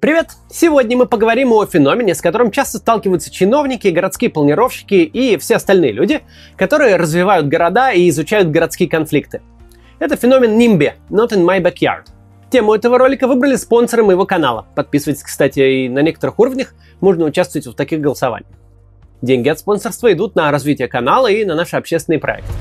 Привет! Сегодня мы поговорим о феномене, с которым часто сталкиваются чиновники, городские планировщики и все остальные люди, которые развивают города и изучают городские конфликты. Это феномен NIMBY, Not in My Backyard. Тему этого ролика выбрали спонсоры моего канала. Подписывайтесь, кстати, и на некоторых уровнях можно участвовать в таких голосованиях. Деньги от спонсорства идут на развитие канала и на наши общественные проекты.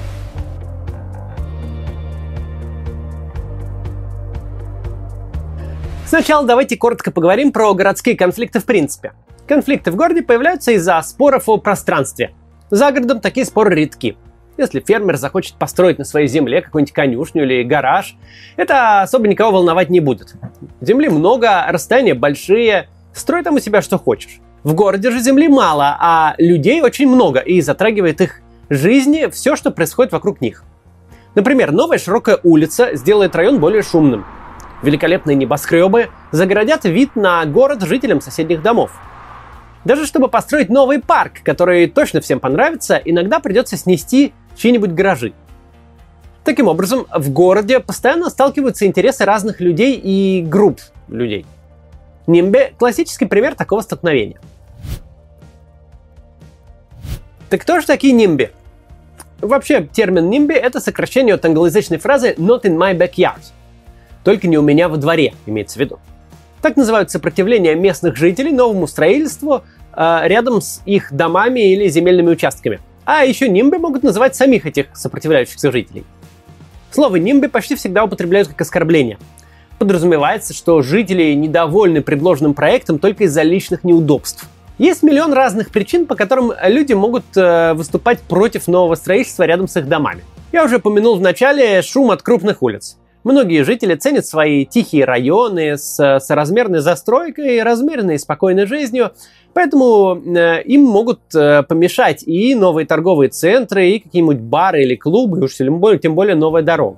Сначала давайте коротко поговорим про городские конфликты в принципе. Конфликты в городе появляются из-за споров о пространстве. За городом такие споры редки. Если фермер захочет построить на своей земле какую-нибудь конюшню или гараж, это особо никого волновать не будет. Земли много, расстояния большие, строй там у себя что хочешь. В городе же земли мало, а людей очень много, и затрагивает их жизни все, что происходит вокруг них. Например, новая широкая улица сделает район более шумным – Великолепные небоскребы загородят вид на город жителям соседних домов. Даже чтобы построить новый парк, который точно всем понравится, иногда придется снести чьи-нибудь гаражи. Таким образом, в городе постоянно сталкиваются интересы разных людей и групп людей. Нимбе – классический пример такого столкновения. Так кто же такие нимби? Вообще, термин нимби – это сокращение от англоязычной фразы «not in my backyard», только не у меня во дворе, имеется в виду. Так называют сопротивление местных жителей новому строительству э, рядом с их домами или земельными участками. А еще нимбы могут называть самих этих сопротивляющихся жителей. Слово нимбы почти всегда употребляют как оскорбление. Подразумевается, что жители недовольны предложенным проектом только из-за личных неудобств. Есть миллион разных причин, по которым люди могут э, выступать против нового строительства рядом с их домами. Я уже упомянул в начале шум от крупных улиц. Многие жители ценят свои тихие районы с соразмерной застройкой, и спокойной жизнью, поэтому э, им могут э, помешать и новые торговые центры, и какие-нибудь бары или клубы, и уж тем более, тем более новая дорога.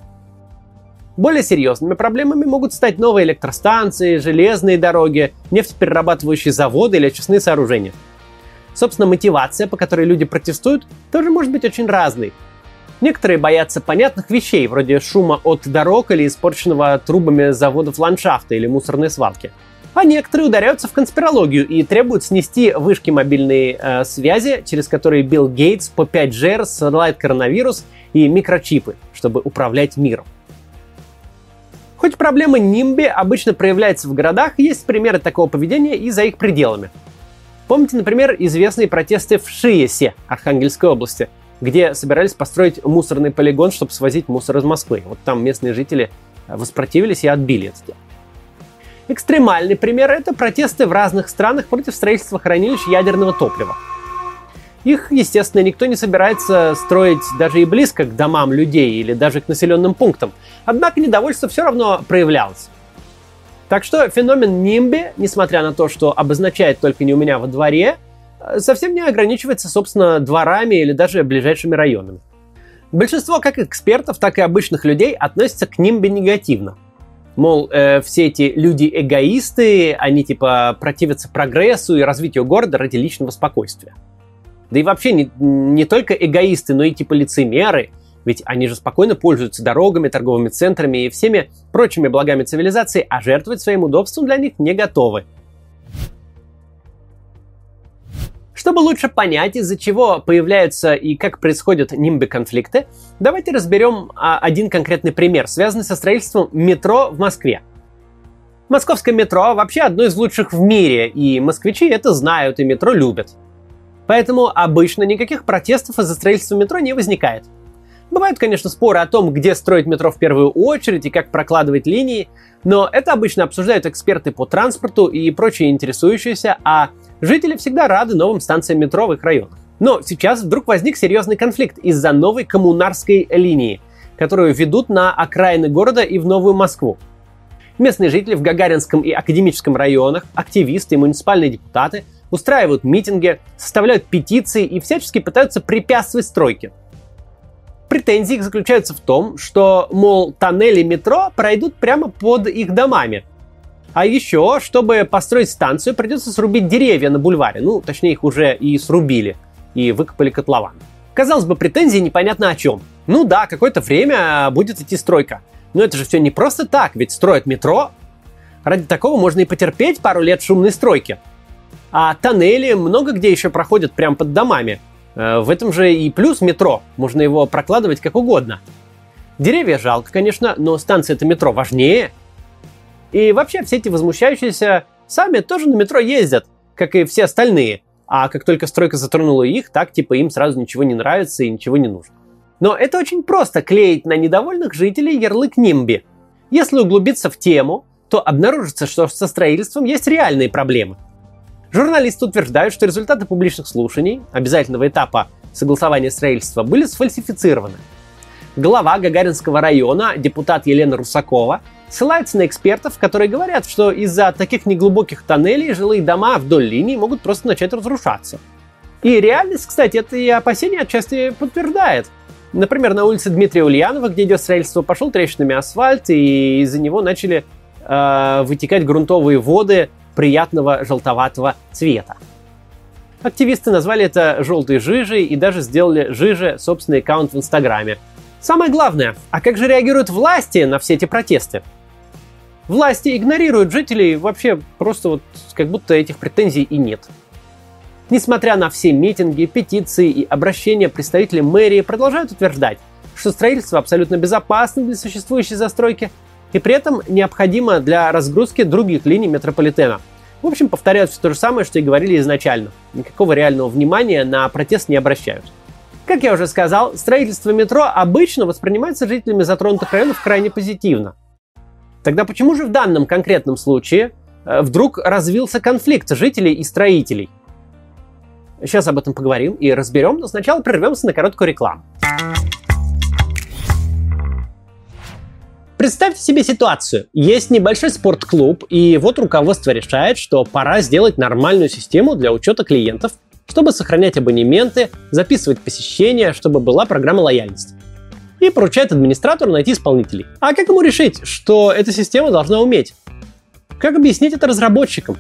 Более серьезными проблемами могут стать новые электростанции, железные дороги, нефтеперерабатывающие заводы или очистные сооружения. Собственно, мотивация, по которой люди протестуют, тоже может быть очень разной. Некоторые боятся понятных вещей, вроде шума от дорог или испорченного трубами заводов ландшафта или мусорной свалки. А некоторые ударяются в конспирологию и требуют снести вышки мобильной э, связи, через которые Билл Гейтс по 5G рассылает коронавирус и микрочипы, чтобы управлять миром. Хоть проблема нимби обычно проявляется в городах, есть примеры такого поведения и за их пределами. Помните, например, известные протесты в Шиесе, Архангельской области – где собирались построить мусорный полигон, чтобы свозить мусор из Москвы. Вот там местные жители э, воспротивились и отбили это дело. Экстремальный пример – это протесты в разных странах против строительства хранилищ ядерного топлива. Их, естественно, никто не собирается строить даже и близко к домам людей или даже к населенным пунктам. Однако недовольство все равно проявлялось. Так что феномен нимби, несмотря на то, что обозначает только не у меня во дворе, совсем не ограничивается, собственно, дворами или даже ближайшими районами. Большинство как экспертов, так и обычных людей относятся к нимбе негативно. Мол, э, все эти люди эгоисты, они типа противятся прогрессу и развитию города ради личного спокойствия. Да и вообще не, не только эгоисты, но и типа лицемеры, ведь они же спокойно пользуются дорогами, торговыми центрами и всеми прочими благами цивилизации, а жертвовать своим удобством для них не готовы. Чтобы лучше понять, из-за чего появляются и как происходят нимбы-конфликты, давайте разберем а, один конкретный пример, связанный со строительством метро в Москве. Московское метро вообще одно из лучших в мире, и москвичи это знают и метро любят. Поэтому обычно никаких протестов из-за строительства метро не возникает. Бывают, конечно, споры о том, где строить метро в первую очередь и как прокладывать линии, но это обычно обсуждают эксперты по транспорту и прочие интересующиеся, а Жители всегда рады новым станциям метро в их районах. Но сейчас вдруг возник серьезный конфликт из-за новой коммунарской линии, которую ведут на окраины города и в Новую Москву. Местные жители в Гагаринском и Академическом районах, активисты и муниципальные депутаты устраивают митинги, составляют петиции и всячески пытаются препятствовать стройке. Претензии их заключаются в том, что, мол, тоннели метро пройдут прямо под их домами, а еще, чтобы построить станцию, придется срубить деревья на бульваре. Ну, точнее, их уже и срубили, и выкопали котлован. Казалось бы, претензии непонятно о чем. Ну да, какое-то время будет идти стройка. Но это же все не просто так, ведь строят метро. Ради такого можно и потерпеть пару лет шумной стройки. А тоннели много где еще проходят прямо под домами. Э, в этом же и плюс метро. Можно его прокладывать как угодно. Деревья жалко, конечно, но станция это метро важнее. И вообще все эти возмущающиеся сами тоже на метро ездят, как и все остальные. А как только стройка затронула их, так типа им сразу ничего не нравится и ничего не нужно. Но это очень просто клеить на недовольных жителей ярлык нимби. Если углубиться в тему, то обнаружится, что со строительством есть реальные проблемы. Журналисты утверждают, что результаты публичных слушаний, обязательного этапа согласования строительства, были сфальсифицированы. Глава Гагаринского района, депутат Елена Русакова, ссылается на экспертов, которые говорят, что из-за таких неглубоких тоннелей жилые дома вдоль линии могут просто начать разрушаться. И реальность, кстати, это и опасения отчасти подтверждает. Например, на улице Дмитрия Ульянова, где идет строительство, пошел трещинами асфальт, и из-за него начали э, вытекать грунтовые воды приятного желтоватого цвета. Активисты назвали это желтой жижей и даже сделали жиже собственный аккаунт в Инстаграме. Самое главное, а как же реагируют власти на все эти протесты? Власти игнорируют жителей вообще просто вот как будто этих претензий и нет. Несмотря на все митинги, петиции и обращения, представители мэрии продолжают утверждать, что строительство абсолютно безопасно для существующей застройки и при этом необходимо для разгрузки других линий метрополитена. В общем, повторяют все то же самое, что и говорили изначально. Никакого реального внимания на протест не обращают. Как я уже сказал, строительство метро обычно воспринимается жителями затронутых районов крайне позитивно. Тогда почему же в данном конкретном случае э, вдруг развился конфликт жителей и строителей? Сейчас об этом поговорим и разберем, но сначала прервемся на короткую рекламу. Представьте себе ситуацию. Есть небольшой спортклуб, и вот руководство решает, что пора сделать нормальную систему для учета клиентов, чтобы сохранять абонементы, записывать посещения, чтобы была программа лояльности. И поручает администратору найти исполнителей. А как ему решить, что эта система должна уметь? Как объяснить это разработчикам?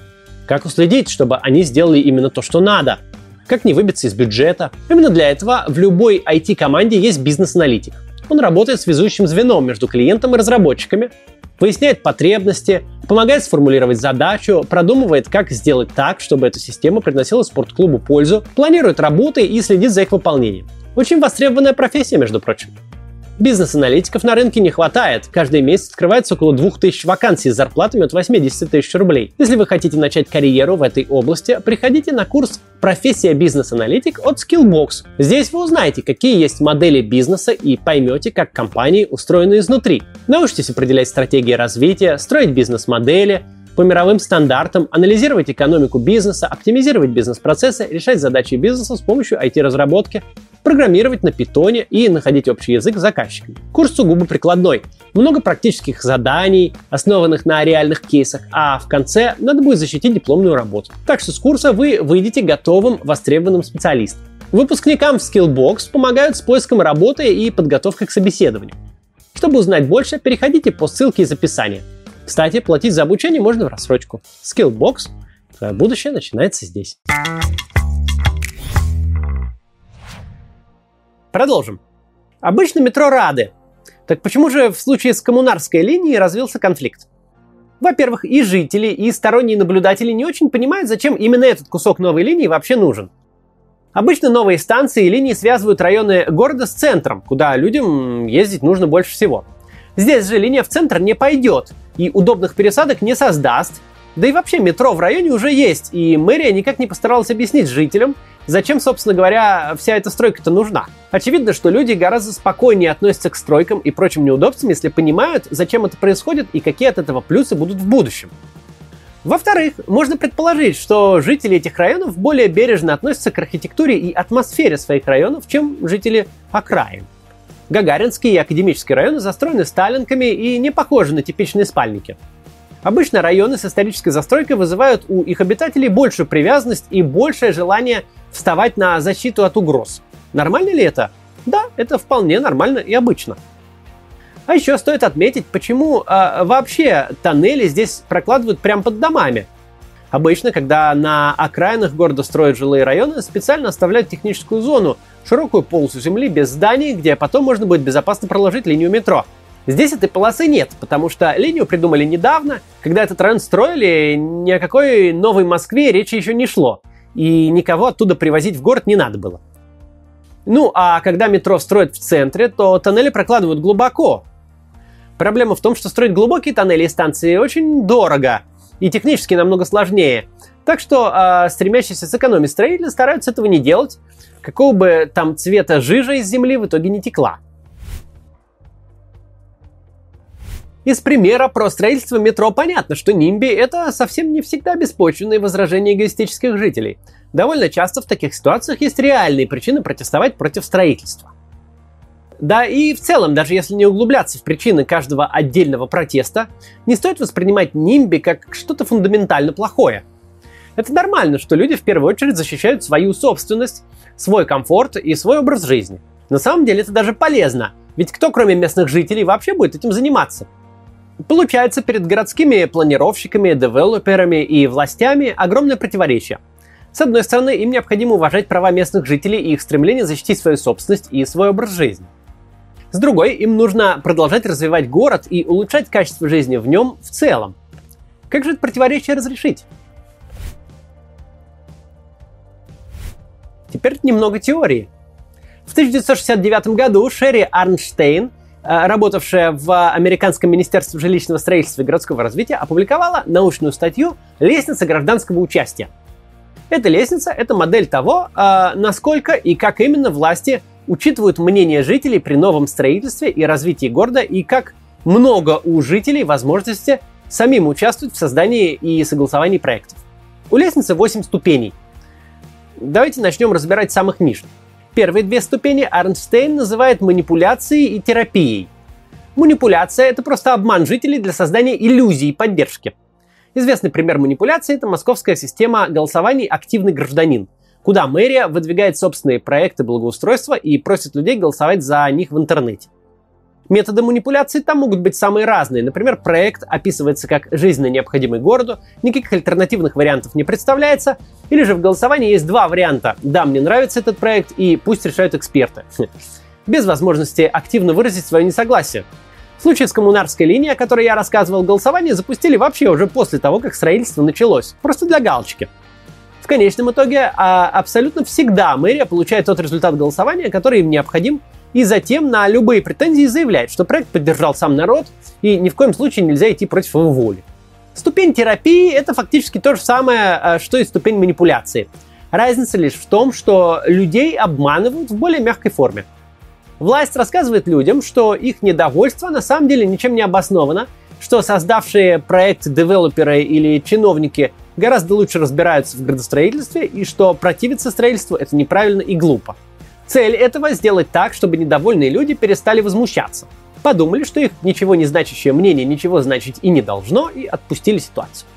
Как уследить, чтобы они сделали именно то, что надо? как не выбиться из бюджета. Именно для этого в любой IT-команде есть бизнес-аналитик. Он работает связующим звеном между клиентом и разработчиками, выясняет потребности, помогает сформулировать задачу, продумывает, как сделать так, чтобы эта система приносила спортклубу пользу, планирует работы и следит за их выполнением. Очень востребованная профессия, между прочим. Бизнес-аналитиков на рынке не хватает. Каждый месяц открывается около 2000 вакансий с зарплатами от 80 тысяч рублей. Если вы хотите начать карьеру в этой области, приходите на курс «Профессия бизнес-аналитик» от Skillbox. Здесь вы узнаете, какие есть модели бизнеса и поймете, как компании устроены изнутри. Научитесь определять стратегии развития, строить бизнес-модели, по мировым стандартам, анализировать экономику бизнеса, оптимизировать бизнес-процессы, решать задачи бизнеса с помощью IT-разработки, программировать на питоне и находить общий язык с заказчиками. Курс сугубо прикладной. Много практических заданий, основанных на реальных кейсах, а в конце надо будет защитить дипломную работу. Так что с курса вы выйдете готовым, востребованным специалистом. Выпускникам в Skillbox помогают с поиском работы и подготовкой к собеседованию. Чтобы узнать больше, переходите по ссылке из описания. Кстати, платить за обучение можно в рассрочку. Skillbox. Твое будущее начинается здесь. Продолжим. Обычно метро рады. Так почему же в случае с коммунарской линией развился конфликт? Во-первых, и жители, и сторонние наблюдатели не очень понимают, зачем именно этот кусок новой линии вообще нужен. Обычно новые станции и линии связывают районы города с центром, куда людям ездить нужно больше всего. Здесь же линия в центр не пойдет, и удобных пересадок не создаст. Да и вообще метро в районе уже есть, и мэрия никак не постаралась объяснить жителям, Зачем, собственно говоря, вся эта стройка-то нужна? Очевидно, что люди гораздо спокойнее относятся к стройкам и прочим неудобствам, если понимают, зачем это происходит и какие от этого плюсы будут в будущем. Во-вторых, можно предположить, что жители этих районов более бережно относятся к архитектуре и атмосфере своих районов, чем жители окраин. Гагаринский и Академический районы застроены сталинками и не похожи на типичные спальники. Обычно районы с исторической застройкой вызывают у их обитателей большую привязанность и большее желание вставать на защиту от угроз. Нормально ли это? Да, это вполне нормально и обычно. А еще стоит отметить, почему э, вообще тоннели здесь прокладывают прямо под домами. Обычно, когда на окраинах города строят жилые районы, специально оставляют техническую зону, широкую полосу земли без зданий, где потом можно будет безопасно проложить линию метро. Здесь этой полосы нет, потому что линию придумали недавно, когда этот район строили, ни о какой новой Москве речи еще не шло, и никого оттуда привозить в город не надо было. Ну, а когда метро строят в центре, то тоннели прокладывают глубоко. Проблема в том, что строить глубокие тоннели и станции очень дорого, и технически намного сложнее. Так что э, стремящиеся сэкономить строители стараются этого не делать, какого бы там цвета жижа из земли в итоге не текла. Из примера про строительство метро понятно, что нимби – это совсем не всегда беспочвенные возражения эгоистических жителей. Довольно часто в таких ситуациях есть реальные причины протестовать против строительства. Да и в целом, даже если не углубляться в причины каждого отдельного протеста, не стоит воспринимать нимби как что-то фундаментально плохое. Это нормально, что люди в первую очередь защищают свою собственность, свой комфорт и свой образ жизни. На самом деле это даже полезно, ведь кто кроме местных жителей вообще будет этим заниматься? Получается, перед городскими планировщиками, девелоперами и властями огромное противоречие. С одной стороны, им необходимо уважать права местных жителей и их стремление защитить свою собственность и свой образ жизни. С другой, им нужно продолжать развивать город и улучшать качество жизни в нем в целом. Как же это противоречие разрешить? Теперь немного теории. В 1969 году Шерри Арнштейн – работавшая в Американском министерстве жилищного строительства и городского развития, опубликовала научную статью «Лестница гражданского участия». Эта лестница – это модель того, э, насколько и как именно власти учитывают мнение жителей при новом строительстве и развитии города, и как много у жителей возможности самим участвовать в создании и согласовании проектов. У лестницы 8 ступеней. Давайте начнем разбирать самых нижних. Первые две ступени Арнштейн называет манипуляцией и терапией. Манипуляция – это просто обман жителей для создания иллюзии поддержки. Известный пример манипуляции – это московская система голосований «Активный гражданин», куда мэрия выдвигает собственные проекты благоустройства и просит людей голосовать за них в интернете. Методы манипуляции там могут быть самые разные. Например, проект описывается как жизненно необходимый городу, никаких альтернативных вариантов не представляется, или же в голосовании есть два варианта. Да, мне нравится этот проект, и пусть решают эксперты. Без возможности активно выразить свое несогласие. В случае с коммунарской линией, о которой я рассказывал, голосование запустили вообще уже после того, как строительство началось. Просто для галочки. В конечном итоге а, абсолютно всегда мэрия получает тот результат голосования, который им необходим и затем на любые претензии заявляет, что проект поддержал сам народ и ни в коем случае нельзя идти против его воли. Ступень терапии – это фактически то же самое, э, что и ступень манипуляции. Разница лишь в том, что людей обманывают в более мягкой форме. Власть рассказывает людям, что их недовольство на самом деле ничем не обосновано, что создавшие проект девелоперы или чиновники гораздо лучше разбираются в градостроительстве и что противиться строительству это неправильно и глупо. Цель этого сделать так, чтобы недовольные люди перестали возмущаться. Подумали, что их ничего не значащее мнение ничего значить и не должно, и отпустили ситуацию.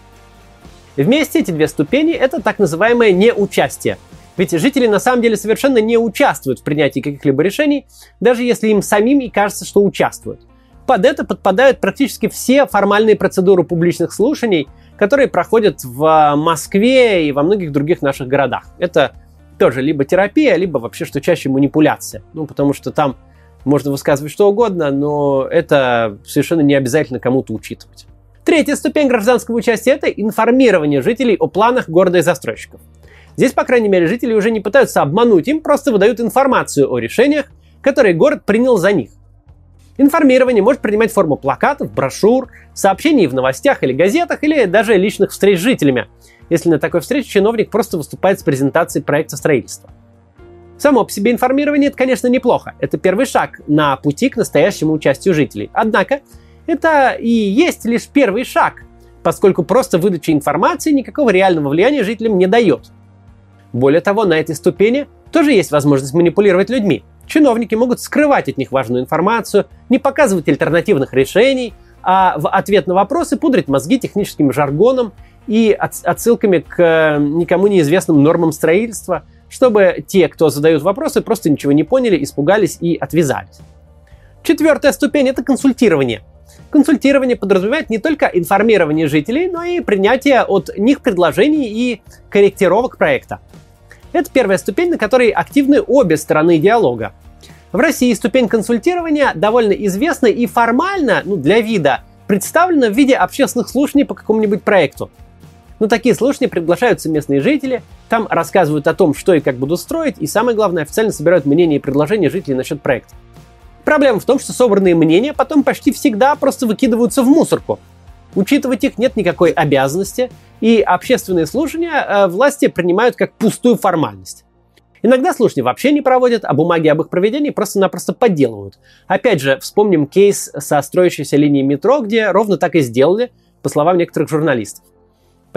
Вместе эти две ступени – это так называемое неучастие. Ведь жители на самом деле совершенно не участвуют в принятии каких-либо решений, даже если им самим и кажется, что участвуют. Под это подпадают практически все формальные процедуры публичных слушаний, которые проходят в Москве и во многих других наших городах. Это тоже либо терапия, либо вообще, что чаще манипуляция. Ну, потому что там можно высказывать что угодно, но это совершенно не обязательно кому-то учитывать. Третья ступень гражданского участия – это информирование жителей о планах города и застройщиков. Здесь, по крайней мере, жители уже не пытаются обмануть, им просто выдают информацию о решениях, которые город принял за них. Информирование может принимать форму плакатов, брошюр, сообщений в новостях или газетах, или даже личных встреч с жителями, если на такой встрече чиновник просто выступает с презентацией проекта строительства. Само по себе информирование – это, конечно, неплохо. Это первый шаг на пути к настоящему участию жителей. Однако, это и есть лишь первый шаг, поскольку просто выдача информации никакого реального влияния жителям не дает. Более того, на этой ступени тоже есть возможность манипулировать людьми. Чиновники могут скрывать от них важную информацию, не показывать альтернативных решений, а в ответ на вопросы пудрить мозги техническим жаргоном и отсылками к э, никому неизвестным нормам строительства, чтобы те, кто задают вопросы, просто ничего не поняли, испугались и отвязались. Четвертая ступень – это консультирование. Консультирование подразумевает не только информирование жителей, но и принятие от них предложений и корректировок проекта. Это первая ступень, на которой активны обе стороны диалога. В России ступень консультирования довольно известна и формально, ну, для вида, представлена в виде общественных слушаний по какому-нибудь проекту. На такие слушания приглашаются местные жители, там рассказывают о том, что и как будут строить, и самое главное, официально собирают мнения и предложения жителей насчет проекта. Проблема в том, что собранные мнения потом почти всегда просто выкидываются в мусорку. Учитывать их нет никакой обязанности, и общественные слушания э, власти принимают как пустую формальность. Иногда слушания вообще не проводят, а бумаги об их проведении просто-напросто подделывают. Опять же, вспомним кейс со строящейся линией метро, где ровно так и сделали, по словам некоторых журналистов.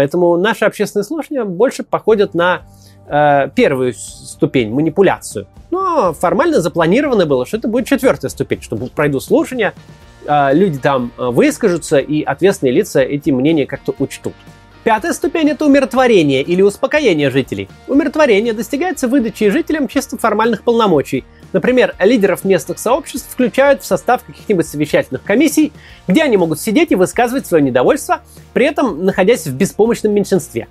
Поэтому наши общественные слушания больше походят на э, первую ступень, манипуляцию. Но формально запланировано было, что это будет четвертая ступень, что пройдут слушания, э, люди там э, выскажутся, и ответственные лица эти мнения как-то учтут. Пятая ступень – это умиротворение или успокоение жителей. Умиротворение достигается выдачей жителям чисто формальных полномочий. Например, лидеров местных сообществ включают в состав каких-нибудь совещательных комиссий, где они могут сидеть и высказывать свое недовольство, при этом находясь в беспомощном меньшинстве.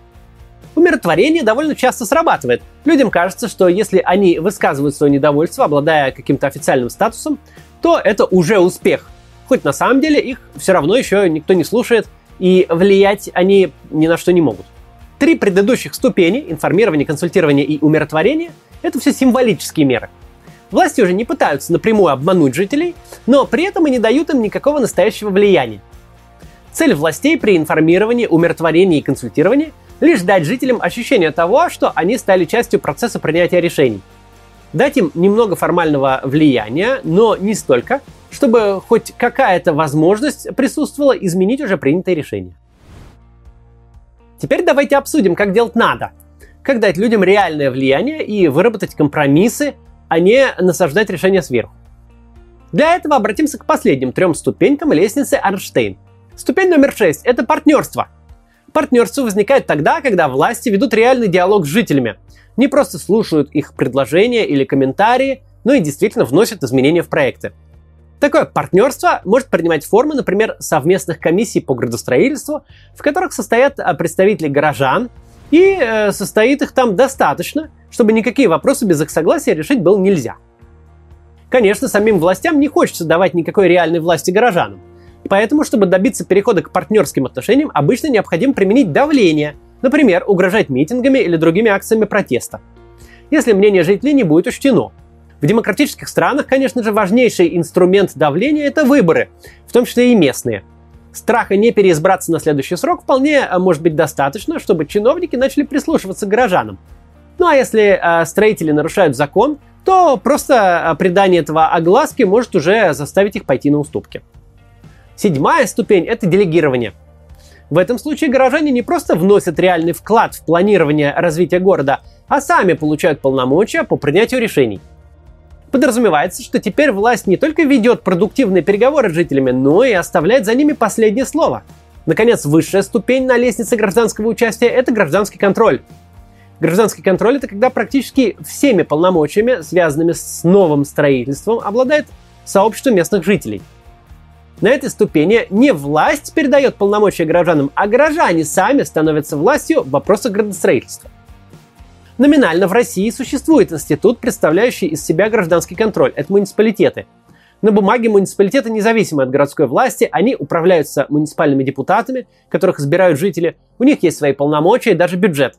Умиротворение довольно часто срабатывает. Людям кажется, что если они высказывают свое недовольство, обладая каким-то официальным статусом, то это уже успех. Хоть на самом деле их все равно еще никто не слушает – и влиять они ни на что не могут. Три предыдущих ступени – информирование, консультирование и умиротворение – это все символические меры. Власти уже не пытаются напрямую обмануть жителей, но при этом и не дают им никакого настоящего влияния. Цель властей при информировании, умиротворении и консультировании – лишь дать жителям ощущение того, что они стали частью процесса принятия решений. Дать им немного формального влияния, но не столько, чтобы хоть какая-то возможность присутствовала изменить уже принятое решение. Теперь давайте обсудим, как делать надо. Как дать людям реальное влияние и выработать компромиссы, а не насаждать решения сверху. Для этого обратимся к последним трем ступенькам лестницы Арнштейн. Ступень номер шесть – это партнерство. Партнерство возникает тогда, когда власти ведут реальный диалог с жителями. Не просто слушают их предложения или комментарии, но и действительно вносят изменения в проекты. Такое партнерство может принимать формы, например, совместных комиссий по градостроительству, в которых состоят а, представители горожан, и э, состоит их там достаточно, чтобы никакие вопросы без их согласия решить было нельзя. Конечно, самим властям не хочется давать никакой реальной власти горожанам. Поэтому, чтобы добиться перехода к партнерским отношениям, обычно необходимо применить давление, например, угрожать митингами или другими акциями протеста. Если мнение жителей не будет учтено, в демократических странах, конечно же, важнейший инструмент давления – это выборы, в том числе и местные. Страха не переизбраться на следующий срок вполне э, может быть достаточно, чтобы чиновники начали прислушиваться к горожанам. Ну а если э, строители нарушают закон, то просто э, придание этого огласки может уже заставить их пойти на уступки. Седьмая ступень – это делегирование. В этом случае горожане не просто вносят реальный вклад в планирование развития города, а сами получают полномочия по принятию решений – Подразумевается, что теперь власть не только ведет продуктивные переговоры с жителями, но и оставляет за ними последнее слово. Наконец, высшая ступень на лестнице гражданского участия – это гражданский контроль. Гражданский контроль – это когда практически всеми полномочиями, связанными с новым строительством, обладает сообщество местных жителей. На этой ступени не власть передает полномочия гражданам, а горожане сами становятся властью в вопросах градостроительства. Номинально в России существует институт, представляющий из себя гражданский контроль. Это муниципалитеты. На бумаге муниципалитеты независимы от городской власти, они управляются муниципальными депутатами, которых избирают жители, у них есть свои полномочия и даже бюджет.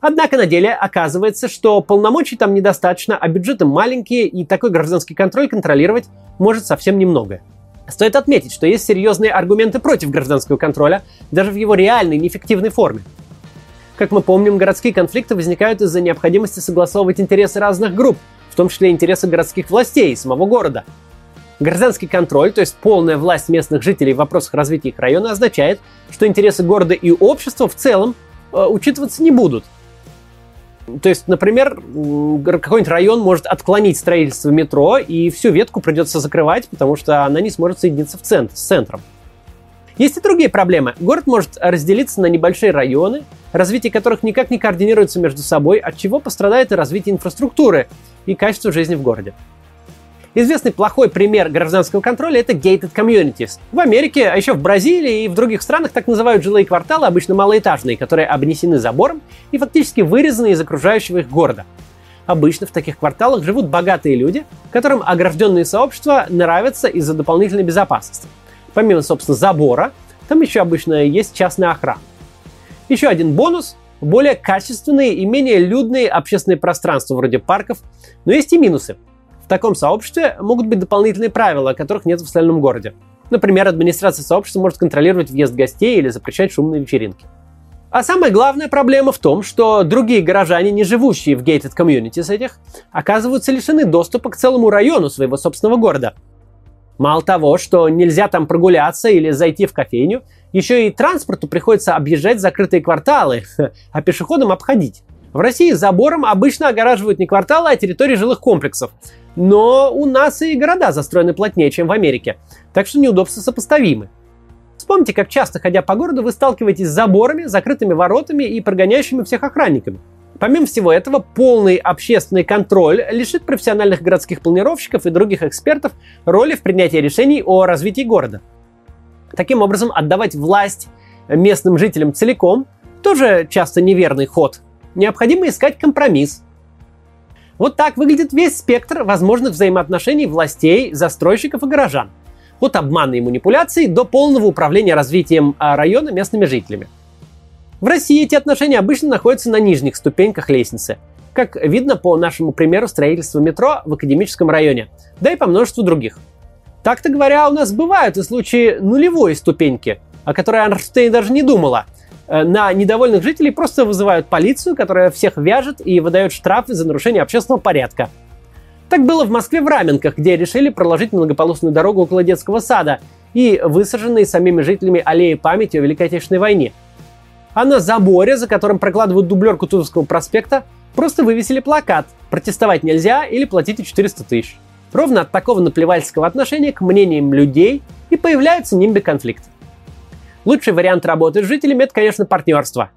Однако на деле оказывается, что полномочий там недостаточно, а бюджеты маленькие, и такой гражданский контроль контролировать может совсем немного. Стоит отметить, что есть серьезные аргументы против гражданского контроля, даже в его реальной, неэффективной форме. Как мы помним, городские конфликты возникают из-за необходимости согласовывать интересы разных групп, в том числе интересы городских властей и самого города. Гражданский контроль, то есть полная власть местных жителей в вопросах развития их района, означает, что интересы города и общества в целом э, учитываться не будут. То есть, например, какой-нибудь район может отклонить строительство метро, и всю ветку придется закрывать, потому что она не сможет соединиться в центр, с центром. Есть и другие проблемы. Город может разделиться на небольшие районы, развитие которых никак не координируется между собой, от чего пострадает и развитие инфраструктуры и качество жизни в городе. Известный плохой пример гражданского контроля – это gated communities. В Америке, а еще в Бразилии и в других странах так называют жилые кварталы, обычно малоэтажные, которые обнесены забором и фактически вырезаны из окружающего их города. Обычно в таких кварталах живут богатые люди, которым огражденные сообщества нравятся из-за дополнительной безопасности. Помимо, собственно, забора, там еще обычно есть частная охрана. Еще один бонус – более качественные и менее людные общественные пространства вроде парков, но есть и минусы. В таком сообществе могут быть дополнительные правила, которых нет в остальном городе. Например, администрация сообщества может контролировать въезд гостей или запрещать шумные вечеринки. А самая главная проблема в том, что другие горожане, не живущие в gated communities этих, оказываются лишены доступа к целому району своего собственного города. Мало того, что нельзя там прогуляться или зайти в кофейню, еще и транспорту приходится объезжать закрытые кварталы, а пешеходам обходить. В России забором обычно огораживают не кварталы, а территории жилых комплексов. Но у нас и города застроены плотнее, чем в Америке. Так что неудобства сопоставимы. Вспомните, как часто, ходя по городу, вы сталкиваетесь с заборами, закрытыми воротами и прогоняющими всех охранниками. Помимо всего этого, полный общественный контроль лишит профессиональных городских планировщиков и других экспертов роли в принятии решений о развитии города. Таким образом, отдавать власть местным жителям целиком тоже часто неверный ход. Необходимо искать компромисс. Вот так выглядит весь спектр возможных взаимоотношений властей, застройщиков и горожан. От обмана и манипуляций до полного управления развитием а, района местными жителями. В России эти отношения обычно находятся на нижних ступеньках лестницы, как видно по нашему примеру строительства метро в академическом районе, да и по множеству других – так-то говоря, у нас бывают и случаи нулевой ступеньки, о которой Арнштейн даже не думала. Э, на недовольных жителей просто вызывают полицию, которая всех вяжет и выдает штрафы за нарушение общественного порядка. Так было в Москве в Раменках, где решили проложить многополосную дорогу около детского сада и высаженные самими жителями аллеи памяти о Великой Отечественной войне. А на заборе, за которым прокладывают дублер Кутузовского проспекта, просто вывесили плакат «Протестовать нельзя» или «Платите 400 тысяч». Ровно от такого наплевательского отношения к мнениям людей и появляются нимби конфликт. Лучший вариант работы с жителями – это, конечно, партнерство.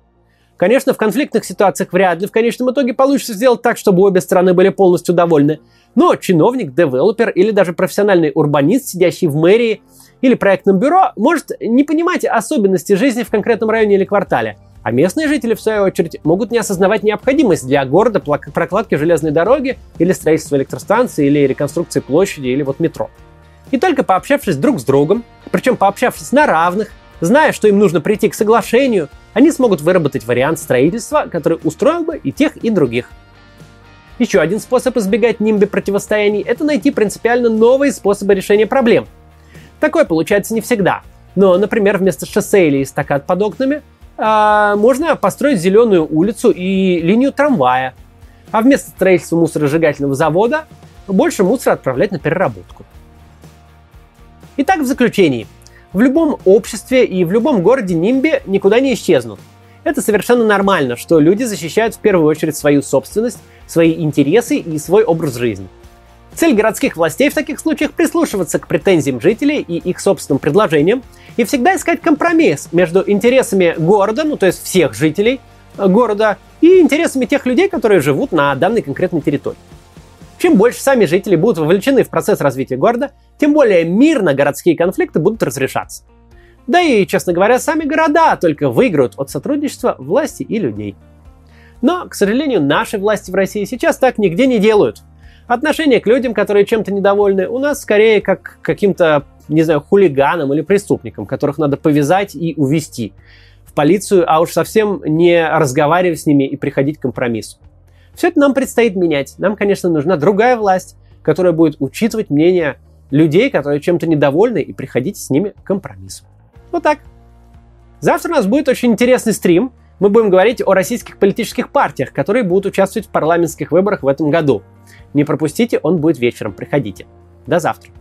Конечно, в конфликтных ситуациях вряд ли в конечном итоге получится сделать так, чтобы обе стороны были полностью довольны. Но чиновник, девелопер или даже профессиональный урбанист, сидящий в мэрии или проектном бюро, может не понимать особенности жизни в конкретном районе или квартале – а местные жители, в свою очередь, могут не осознавать необходимость для города прокладки железной дороги или строительства электростанции, или реконструкции площади, или вот метро. И только пообщавшись друг с другом, причем пообщавшись на равных, зная, что им нужно прийти к соглашению, они смогут выработать вариант строительства, который устроил бы и тех, и других. Еще один способ избегать нимби противостояний – это найти принципиально новые способы решения проблем. Такое получается не всегда. Но, например, вместо шоссе или эстакад под окнами а, можно построить зеленую улицу и линию трамвая. А вместо строительства мусоросжигательного завода больше мусора отправлять на переработку. Итак, в заключении. В любом обществе и в любом городе нимби никуда не исчезнут. Это совершенно нормально, что люди защищают в первую очередь свою собственность, свои интересы и свой образ жизни. Цель городских властей в таких случаях прислушиваться к претензиям жителей и их собственным предложениям и всегда искать компромисс между интересами города, ну то есть всех жителей э, города, и интересами тех людей, которые живут на данной конкретной территории. Чем больше сами жители будут вовлечены в процесс развития города, тем более мирно городские конфликты будут разрешаться. Да и, честно говоря, сами города только выиграют от сотрудничества власти и людей. Но, к сожалению, наши власти в России сейчас так нигде не делают. Отношение к людям, которые чем-то недовольны, у нас скорее как к каким-то не знаю, хулиганам или преступникам, которых надо повязать и увести в полицию, а уж совсем не разговаривать с ними и приходить к компромиссу. Все это нам предстоит менять. Нам, конечно, нужна другая власть, которая будет учитывать мнение людей, которые чем-то недовольны, и приходить с ними к компромиссу. Вот так. Завтра у нас будет очень интересный стрим. Мы будем говорить о российских политических партиях, которые будут участвовать в парламентских выборах в этом году. Не пропустите, он будет вечером. Приходите. До завтра.